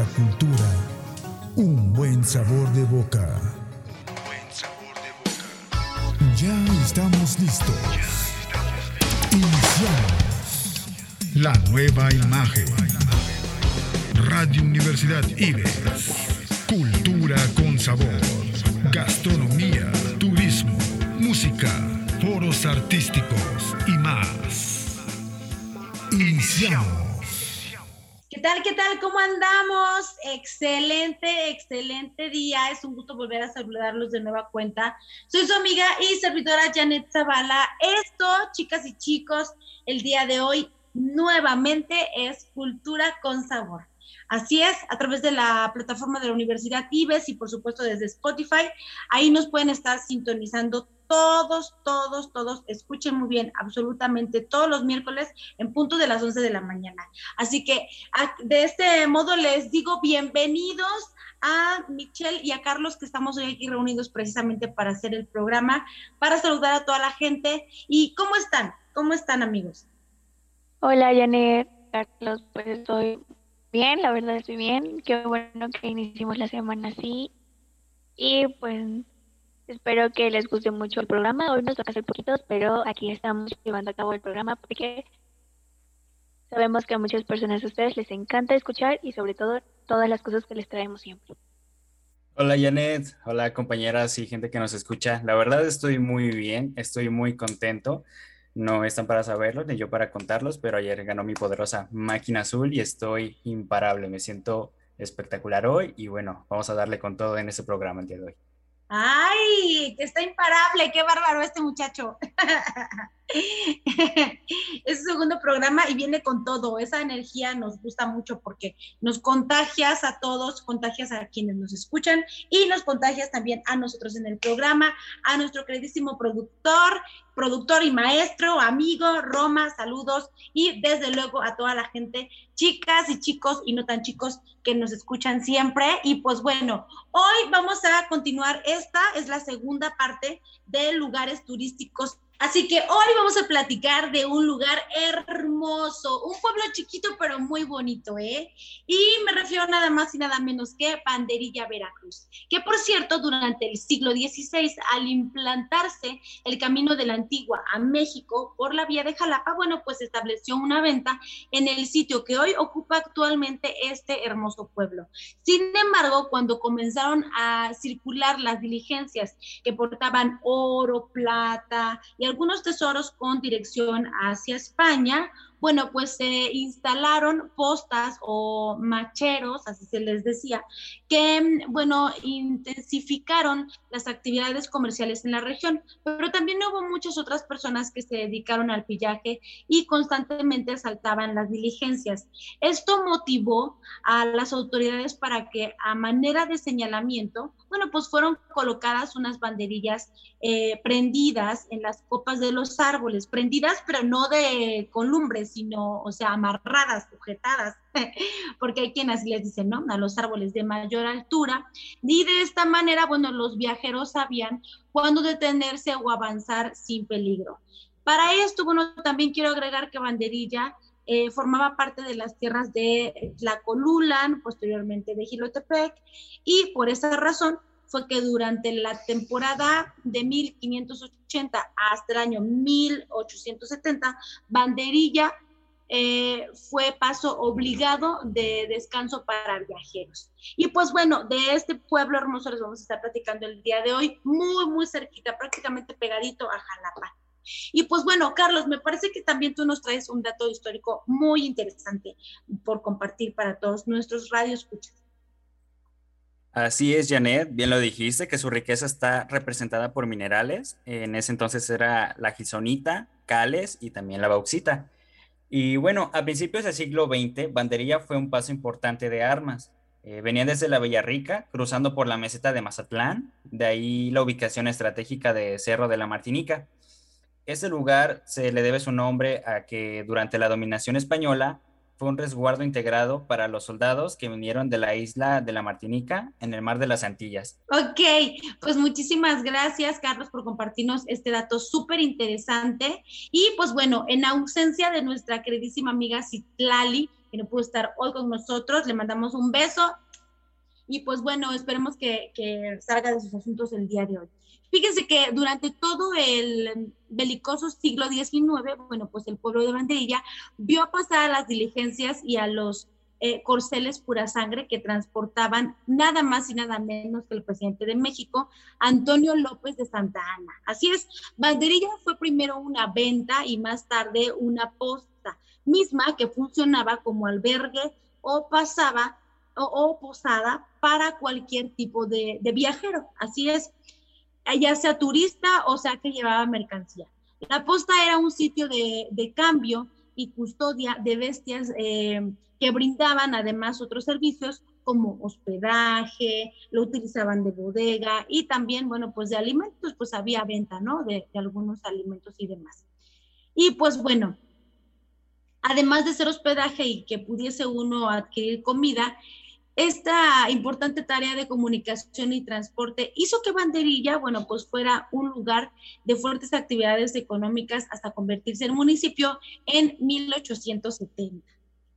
la cultura, un buen sabor de boca. Ya estamos listos. Iniciamos la nueva imagen. Radio Universidad Ives. Cultura con sabor. Gastronomía, turismo, música, foros artísticos y más. Iniciamos. ¿Qué tal? ¿Qué tal? ¿Cómo andamos? Excelente, excelente día. Es un gusto volver a saludarlos de nueva cuenta. Soy su amiga y servidora Janet Zavala. Esto, chicas y chicos, el día de hoy nuevamente es Cultura con Sabor. Así es, a través de la plataforma de la Universidad IBES y por supuesto desde Spotify, ahí nos pueden estar sintonizando todos, todos, todos, escuchen muy bien, absolutamente todos los miércoles en punto de las 11 de la mañana. Así que de este modo les digo bienvenidos a Michelle y a Carlos que estamos hoy aquí reunidos precisamente para hacer el programa, para saludar a toda la gente. ¿Y cómo están? ¿Cómo están amigos? Hola Janet, Carlos, pues estoy bien, la verdad estoy bien. Qué bueno que iniciamos la semana así. Y pues Espero que les guste mucho el programa. Hoy nos toca hacer poquitos, pero aquí estamos llevando a cabo el programa porque sabemos que a muchas personas a ustedes les encanta escuchar y sobre todo todas las cosas que les traemos siempre. Hola Janet, hola compañeras y gente que nos escucha. La verdad estoy muy bien, estoy muy contento. No están para saberlo ni yo para contarlos, pero ayer ganó mi poderosa máquina azul y estoy imparable. Me siento espectacular hoy y bueno, vamos a darle con todo en ese programa el día de hoy. ¡Ay! Está imparable, qué bárbaro este muchacho. es su segundo programa y viene con todo. Esa energía nos gusta mucho porque nos contagias a todos, contagias a quienes nos escuchan y nos contagias también a nosotros en el programa, a nuestro queridísimo productor, productor y maestro, amigo, Roma, saludos y desde luego a toda la gente, chicas y chicos y no tan chicos que nos escuchan siempre. Y pues bueno, hoy vamos a continuar. Esta es la segunda parte de lugares turísticos Así que hoy vamos a platicar de un lugar hermoso, un pueblo chiquito pero muy bonito, ¿eh? Y me refiero nada más y nada menos que Banderilla, Veracruz, que por cierto, durante el siglo XVI, al implantarse el camino de la Antigua a México por la vía de Jalapa, bueno, pues estableció una venta en el sitio que hoy ocupa actualmente este hermoso pueblo. Sin embargo, cuando comenzaron a circular las diligencias que portaban oro, plata y algunos tesoros con dirección hacia España, bueno, pues se instalaron postas o macheros, así se les decía, que, bueno, intensificaron las actividades comerciales en la región, pero también hubo muchas otras personas que se dedicaron al pillaje y constantemente saltaban las diligencias. Esto motivó a las autoridades para que a manera de señalamiento, bueno, pues fueron colocadas unas banderillas eh, prendidas en las copas de los árboles, prendidas pero no de columbres, sino, o sea, amarradas, sujetadas, porque hay quienes les dicen, ¿no? A los árboles de mayor altura. Y de esta manera, bueno, los viajeros sabían cuándo detenerse o avanzar sin peligro. Para esto, bueno, también quiero agregar que Banderilla eh, formaba parte de las tierras de Tlacolulan, posteriormente de Gilotepec, y por esa razón fue que durante la temporada de 1580 hasta el año 1870, Banderilla eh, fue paso obligado de descanso para viajeros. Y pues bueno, de este pueblo hermoso les vamos a estar platicando el día de hoy, muy, muy cerquita, prácticamente pegadito a Jalapa. Y pues bueno, Carlos, me parece que también tú nos traes un dato histórico muy interesante por compartir para todos nuestros radioescuchas. Así es, Janet, bien lo dijiste, que su riqueza está representada por minerales. En ese entonces era la gisonita, cales y también la bauxita. Y bueno, a principios del siglo XX, Banderilla fue un paso importante de armas. Eh, venían desde la Rica, cruzando por la meseta de Mazatlán, de ahí la ubicación estratégica de Cerro de la Martinica. Este lugar se le debe su nombre a que durante la dominación española fue un resguardo integrado para los soldados que vinieron de la isla de la Martinica en el mar de las Antillas. Ok, pues muchísimas gracias Carlos por compartirnos este dato súper interesante. Y pues bueno, en ausencia de nuestra queridísima amiga Citlali, que no pudo estar hoy con nosotros. Le mandamos un beso y pues bueno, esperemos que, que salga de sus asuntos el día de hoy. Fíjense que durante todo el belicoso siglo XIX, bueno, pues el pueblo de Banderilla vio pasar a las diligencias y a los eh, corceles pura sangre que transportaban nada más y nada menos que el presidente de México, Antonio López de Santa Ana. Así es, Banderilla fue primero una venta y más tarde una posta, misma que funcionaba como albergue o pasaba o, posada para cualquier tipo de, viajero. Así es, ya sea turista o sea que llevaba mercancía. La posta era un sitio de, cambio y custodia de bestias eh, que brindaban además otros servicios como hospedaje, lo utilizaban de bodega y también, bueno, pues de alimentos, pues había venta, ¿no? De, de algunos alimentos y demás. Y pues bueno, además de ser hospedaje y que pudiese uno adquirir comida, esta importante tarea de comunicación y transporte hizo que Banderilla, bueno, pues fuera un lugar de fuertes actividades económicas hasta convertirse en municipio en 1870.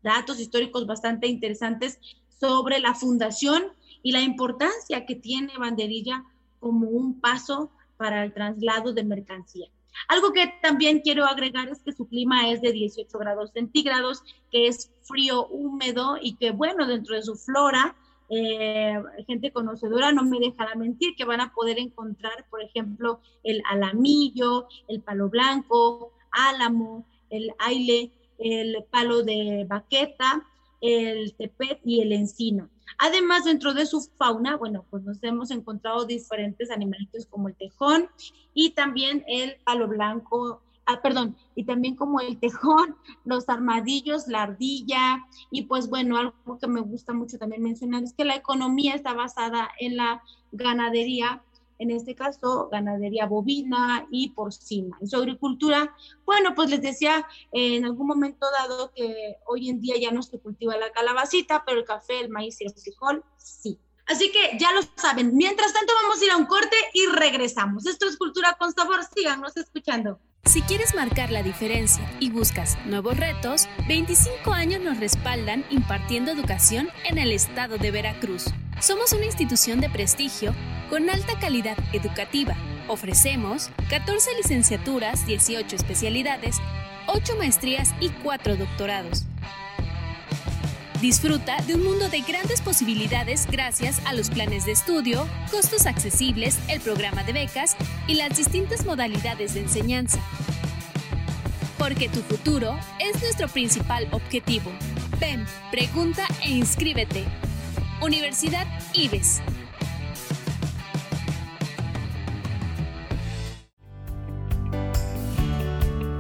Datos históricos bastante interesantes sobre la fundación y la importancia que tiene Banderilla como un paso para el traslado de mercancía. Algo que también quiero agregar es que su clima es de 18 grados centígrados, que es frío, húmedo y que, bueno, dentro de su flora, eh, gente conocedora no me dejará mentir que van a poder encontrar, por ejemplo, el alamillo, el palo blanco, álamo, el aile, el palo de baqueta, el tepet y el encino. Además, dentro de su fauna, bueno, pues nos hemos encontrado diferentes animalitos como el tejón y también el palo blanco, ah, perdón, y también como el tejón, los armadillos, la ardilla, y pues bueno, algo que me gusta mucho también mencionar es que la economía está basada en la ganadería en este caso ganadería bovina y porcina. En su agricultura, bueno, pues les decía en algún momento dado que hoy en día ya no se cultiva la calabacita, pero el café, el maíz y el frijol, sí. Así que ya lo saben. Mientras tanto, vamos a ir a un corte y regresamos. Esto es Cultura con Sabor. Síganos escuchando. Si quieres marcar la diferencia y buscas nuevos retos, 25 años nos respaldan impartiendo educación en el estado de Veracruz. Somos una institución de prestigio con alta calidad educativa. Ofrecemos 14 licenciaturas, 18 especialidades, 8 maestrías y 4 doctorados. Disfruta de un mundo de grandes posibilidades gracias a los planes de estudio, costos accesibles, el programa de becas y las distintas modalidades de enseñanza. Porque tu futuro es nuestro principal objetivo. Ven, pregunta e inscríbete. Universidad IBES.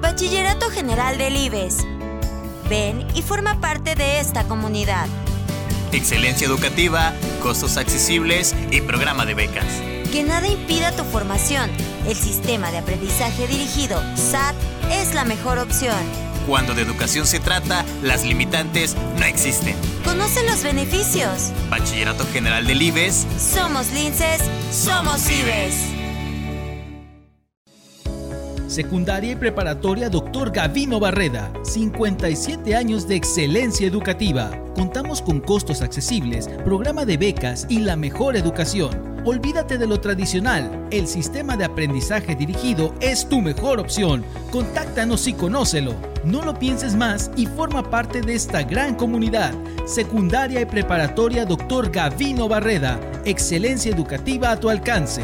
Bachillerato General del IBES Ven y forma parte de esta comunidad. Excelencia educativa, costos accesibles y programa de becas. Que nada impida tu formación. El sistema de aprendizaje dirigido, SAT, es la mejor opción. Cuando de educación se trata, las limitantes no existen. Conoce los beneficios. Bachillerato General del IBES. Somos linces, somos IBES. Secundaria y preparatoria Dr. Gavino Barreda. 57 años de excelencia educativa. Contamos con costos accesibles, programa de becas y la mejor educación. Olvídate de lo tradicional. El sistema de aprendizaje dirigido es tu mejor opción. Contáctanos y conócelo. No lo pienses más y forma parte de esta gran comunidad. Secundaria y preparatoria Dr. Gavino Barreda. Excelencia educativa a tu alcance.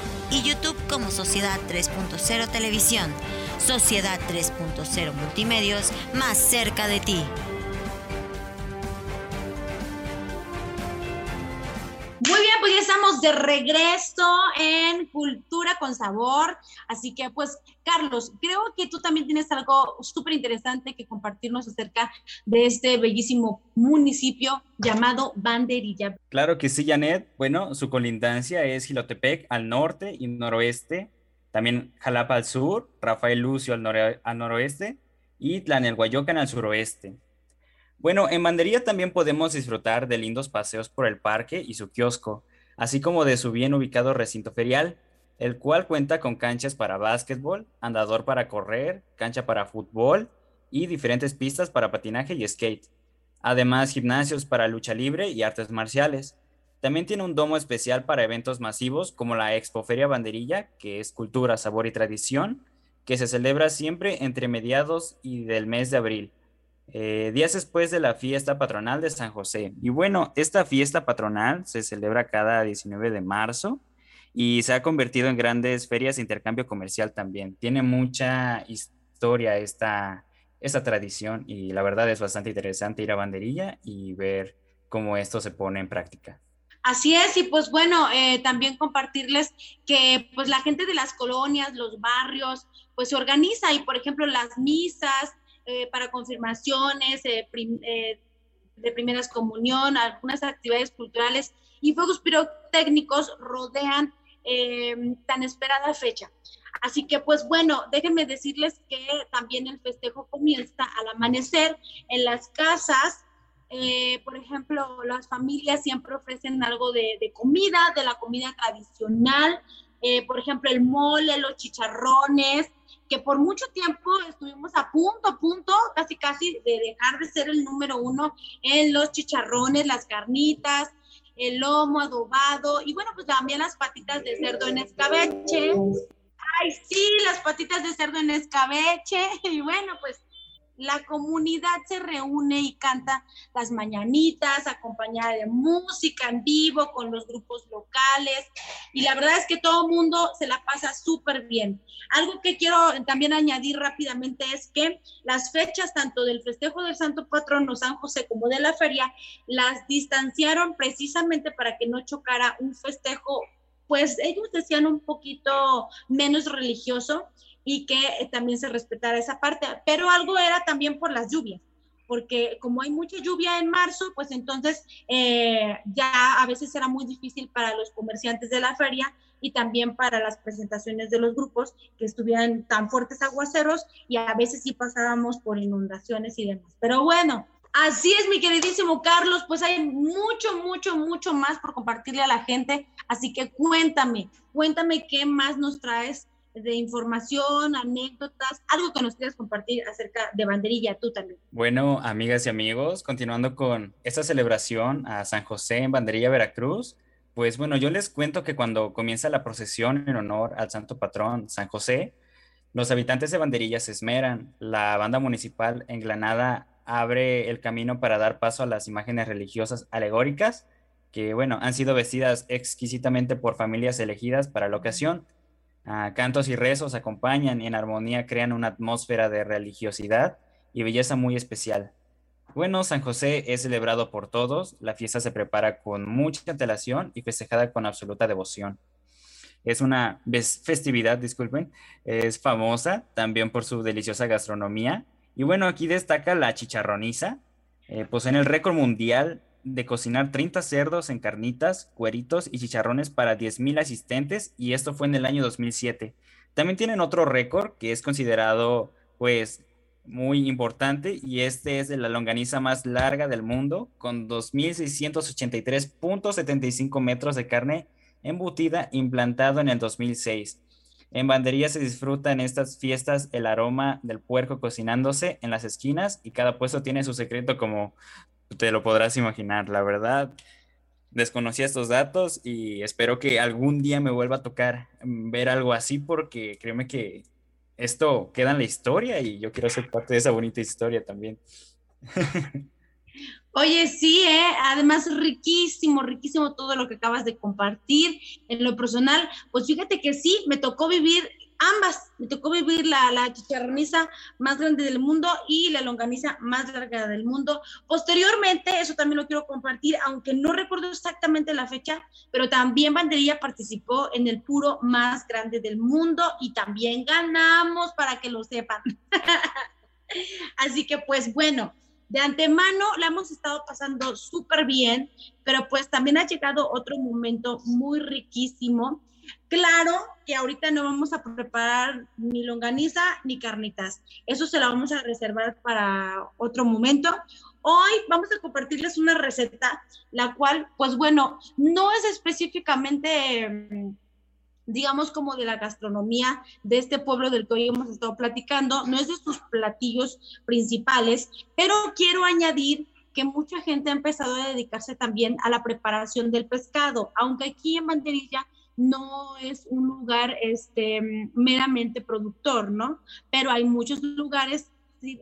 y YouTube como Sociedad 3.0 Televisión. Sociedad 3.0 Multimedios, más cerca de ti. Muy bien, pues ya estamos de regreso en Cultura con Sabor. Así que, pues, Carlos, creo que tú también tienes algo súper interesante que compartirnos acerca de este bellísimo municipio llamado Banderilla. Claro que sí, Janet. Bueno, su colindancia es Gilotepec al norte y noroeste, también Jalapa al sur, Rafael Lucio al, al noroeste y Tlanelhuayocan al suroeste. Bueno, en Banderilla también podemos disfrutar de lindos paseos por el parque y su kiosco, así como de su bien ubicado recinto ferial, el cual cuenta con canchas para básquetbol, andador para correr, cancha para fútbol y diferentes pistas para patinaje y skate. Además, gimnasios para lucha libre y artes marciales. También tiene un domo especial para eventos masivos como la Expoferia Banderilla, que es cultura, sabor y tradición, que se celebra siempre entre mediados y del mes de abril eh, días después de la fiesta patronal de San José. Y bueno, esta fiesta patronal se celebra cada 19 de marzo y se ha convertido en grandes ferias de intercambio comercial también. Tiene mucha historia esta, esta tradición y la verdad es bastante interesante ir a Banderilla y ver cómo esto se pone en práctica. Así es, y pues bueno, eh, también compartirles que pues la gente de las colonias, los barrios, pues se organiza y por ejemplo las misas, eh, para confirmaciones, eh, eh, de primeras comunión, algunas actividades culturales y fuegos pirotécnicos rodean tan esperada fecha. Así que pues bueno, déjenme decirles que también el festejo comienza al amanecer en las casas. por ejemplo, las familias siempre ofrecen algo de, comida, de la comida tradicional, por ejemplo, el mole, los chicharrones, que por mucho tiempo estuvimos a punto, a punto, casi, casi de dejar de ser el número uno en los chicharrones, las carnitas, el lomo adobado y bueno, pues también las patitas de cerdo en escabeche. Ay, sí, las patitas de cerdo en escabeche. Y bueno, pues la comunidad se reúne y canta las mañanitas acompañada de música en vivo con los grupos locales y la verdad es que todo el mundo se la pasa súper bien. Algo que quiero también añadir rápidamente es que las fechas tanto del festejo del Santo Patrono San José como de la feria las distanciaron precisamente para que no chocara un festejo pues ellos decían un poquito menos religioso y que eh, también se respetara esa parte. Pero algo era también por las lluvias, porque como hay mucha lluvia en marzo, pues entonces eh, ya a veces era muy difícil para los comerciantes de la feria y también para las presentaciones de los grupos que estuvieran tan fuertes aguaceros y a veces sí pasábamos por inundaciones y demás. Pero bueno, Así es, mi queridísimo Carlos, pues hay mucho, mucho, mucho más por compartirle a la gente, así que cuéntame, cuéntame qué más nos traes de información, anécdotas, algo que nos quieras compartir acerca de Banderilla, tú también. Bueno, amigas y amigos, continuando con esta celebración a San José en Banderilla, Veracruz, pues bueno, yo les cuento que cuando comienza la procesión en honor al santo patrón San José, los habitantes de Banderilla se esmeran, la banda municipal en Granada abre el camino para dar paso a las imágenes religiosas alegóricas, que bueno, han sido vestidas exquisitamente por familias elegidas para la ocasión cantos y rezos acompañan y en armonía crean una atmósfera de religiosidad y belleza muy especial. Bueno, San José es celebrado por todos, la fiesta se prepara con mucha antelación y festejada con absoluta devoción. Es una festividad, disculpen, es famosa también por su deliciosa gastronomía. Y bueno, aquí destaca la chicharroniza, eh, pues en el récord mundial de cocinar 30 cerdos en carnitas, cueritos y chicharrones para 10.000 asistentes y esto fue en el año 2007. También tienen otro récord que es considerado pues muy importante y este es de la longaniza más larga del mundo con 2.683.75 metros de carne embutida implantado en el 2006. En bandería se disfruta en estas fiestas el aroma del puerco cocinándose en las esquinas y cada puesto tiene su secreto como te lo podrás imaginar, la verdad. desconocía estos datos y espero que algún día me vuelva a tocar ver algo así porque créeme que esto queda en la historia y yo quiero ser parte de esa bonita historia también. Oye, sí, ¿eh? además riquísimo, riquísimo todo lo que acabas de compartir. En lo personal, pues fíjate que sí, me tocó vivir ambas. Me tocó vivir la, la chicharroniza más grande del mundo y la longaniza más larga del mundo. Posteriormente, eso también lo quiero compartir, aunque no recuerdo exactamente la fecha, pero también Banderilla participó en el puro más grande del mundo y también ganamos para que lo sepan. Así que pues bueno, de antemano la hemos estado pasando súper bien, pero pues también ha llegado otro momento muy riquísimo Claro que ahorita no vamos a preparar ni longaniza ni carnitas. Eso se la vamos a reservar para otro momento. Hoy vamos a compartirles una receta, la cual, pues bueno, no es específicamente, mm, digamos, como de la gastronomía de este pueblo del que hoy hemos estado platicando, no es de sus platillos principales, pero quiero añadir que mucha gente ha empezado a dedicarse también a la preparación del pescado, aunque aquí en Banderilla no es un lugar este, meramente productor, ¿no? Pero hay muchos lugares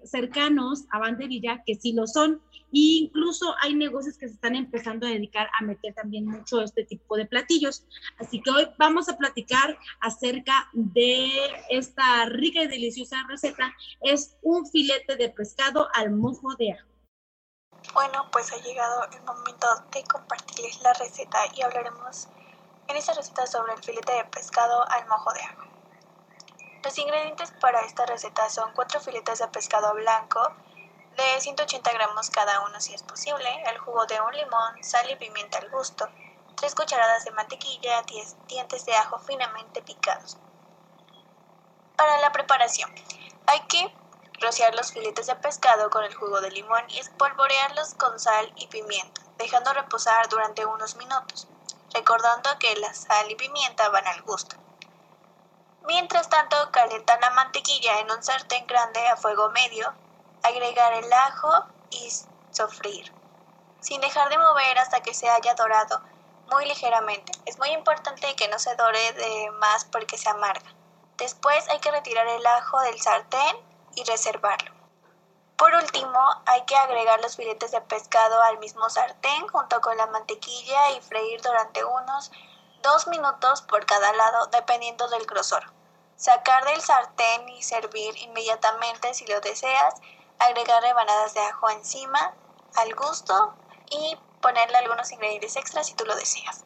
cercanos a Banderilla que sí lo son. E incluso hay negocios que se están empezando a dedicar a meter también mucho este tipo de platillos. Así que hoy vamos a platicar acerca de esta rica y deliciosa receta. Es un filete de pescado al mojo de ajo. Bueno, pues ha llegado el momento de compartirles la receta y hablaremos en esta receta sobre el filete de pescado al mojo de ajo. Los ingredientes para esta receta son 4 filetes de pescado blanco de 180 gramos cada uno si es posible, el jugo de un limón, sal y pimienta al gusto, 3 cucharadas de mantequilla, 10 dientes de ajo finamente picados. Para la preparación, hay que rociar los filetes de pescado con el jugo de limón y espolvorearlos con sal y pimienta, dejando reposar durante unos minutos recordando que la sal y pimienta van al gusto. Mientras tanto, calentar la mantequilla en un sartén grande a fuego medio, agregar el ajo y sofreír, sin dejar de mover hasta que se haya dorado muy ligeramente. Es muy importante que no se dore de más porque se amarga. Después hay que retirar el ajo del sartén y reservarlo. Por último, hay que agregar los filetes de pescado al mismo sartén junto con la mantequilla y freír durante unos 2 minutos por cada lado dependiendo del grosor. Sacar del sartén y servir inmediatamente si lo deseas, agregar rebanadas de ajo encima al gusto y ponerle algunos ingredientes extras si tú lo deseas.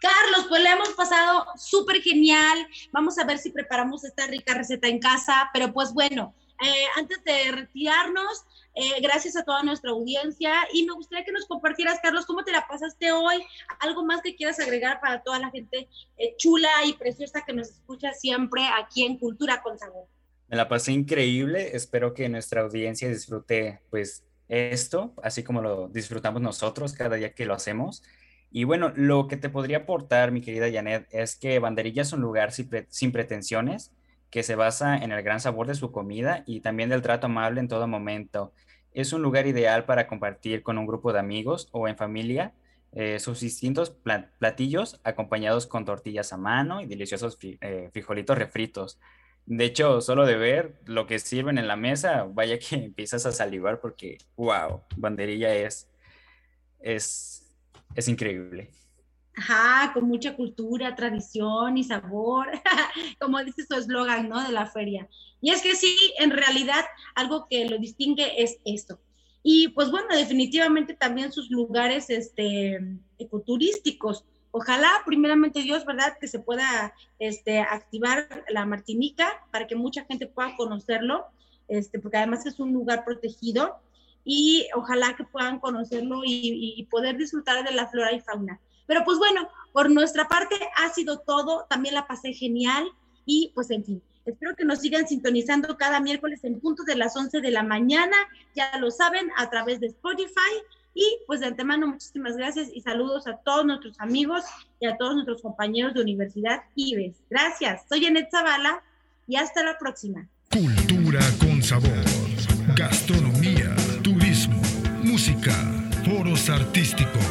Carlos, pues le hemos pasado súper genial. Vamos a ver si preparamos esta rica receta en casa, pero pues bueno, eh, antes de retirarnos, eh, gracias a toda nuestra audiencia y me gustaría que nos compartieras, Carlos, cómo te la pasaste hoy, algo más que quieras agregar para toda la gente eh, chula y preciosa que nos escucha siempre aquí en Cultura con Sabor. Me la pasé increíble, espero que nuestra audiencia disfrute pues esto, así como lo disfrutamos nosotros cada día que lo hacemos. Y bueno, lo que te podría aportar, mi querida Janet, es que Banderilla es un lugar sin pretensiones, que se basa en el gran sabor de su comida y también del trato amable en todo momento. Es un lugar ideal para compartir con un grupo de amigos o en familia eh, sus distintos platillos acompañados con tortillas a mano y deliciosos eh, frijolitos refritos. De hecho, solo de ver lo que sirven en la mesa, vaya que empiezas a salivar porque, wow, banderilla es, es, es increíble. Ajá, con mucha cultura, tradición y sabor, como dice su eslogan, ¿no? De la feria. Y es que sí, en realidad algo que lo distingue es esto. Y pues bueno, definitivamente también sus lugares este, ecoturísticos. Ojalá, primeramente Dios, ¿verdad? Que se pueda este, activar la Martinica para que mucha gente pueda conocerlo, este, porque además es un lugar protegido y ojalá que puedan conocerlo y, y poder disfrutar de la flora y fauna. Pero pues bueno, por nuestra parte ha sido todo, también la pasé genial y pues en fin, espero que nos sigan sintonizando cada miércoles en punto de las 11 de la mañana, ya lo saben, a través de Spotify. Y pues de antemano, muchísimas gracias y saludos a todos nuestros amigos y a todos nuestros compañeros de Universidad IBES. Gracias, soy Anet Zavala y hasta la próxima. Cultura con sabor, gastronomía, turismo, música, foros artísticos.